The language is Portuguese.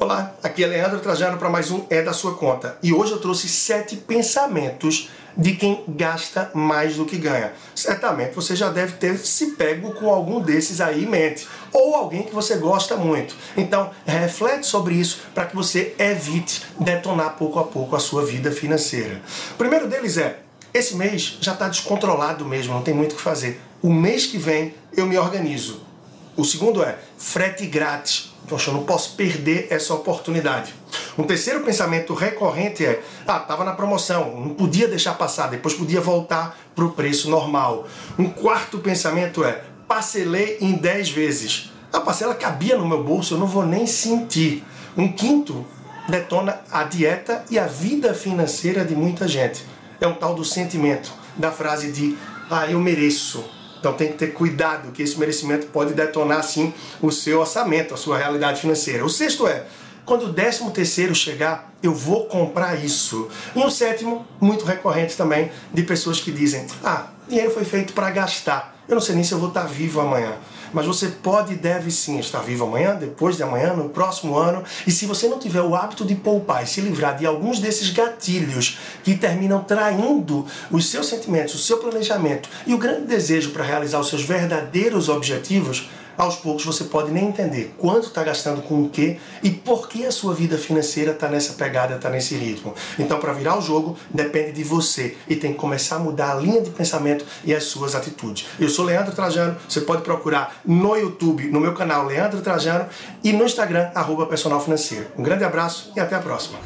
Olá, aqui é Leandro Trajano para mais um É da Sua Conta. E hoje eu trouxe sete pensamentos de quem gasta mais do que ganha. Certamente você já deve ter se pego com algum desses aí em mente. Ou alguém que você gosta muito. Então, reflete sobre isso para que você evite detonar pouco a pouco a sua vida financeira. O primeiro deles é: esse mês já está descontrolado mesmo, não tem muito o que fazer. O mês que vem eu me organizo. O segundo é frete grátis. Poxa, eu não posso perder essa oportunidade. Um terceiro pensamento recorrente é: ah, estava na promoção, não podia deixar passar, depois podia voltar para o preço normal. Um quarto pensamento é: parcelei em 10 vezes. A parcela cabia no meu bolso, eu não vou nem sentir. Um quinto detona a dieta e a vida financeira de muita gente. É um tal do sentimento, da frase de ah, eu mereço então tem que ter cuidado, que esse merecimento pode detonar sim o seu orçamento, a sua realidade financeira. O sexto é, quando o décimo terceiro chegar, eu vou comprar isso. E o sétimo, muito recorrente também, de pessoas que dizem, ah, dinheiro foi feito para gastar. Eu não sei nem se eu vou estar vivo amanhã. Mas você pode e deve sim estar vivo amanhã, depois de amanhã, no próximo ano. E se você não tiver o hábito de poupar e se livrar de alguns desses gatilhos que terminam traindo os seus sentimentos, o seu planejamento e o grande desejo para realizar os seus verdadeiros objetivos, aos poucos você pode nem entender quanto está gastando com o que e por que a sua vida financeira está nessa pegada, está nesse ritmo. Então, para virar o jogo, depende de você e tem que começar a mudar a linha de pensamento e as suas atitudes. Eu sou Leandro Trajano, você pode procurar no YouTube, no meu canal Leandro Trajano e no Instagram, arroba personal financeiro. Um grande abraço e até a próxima.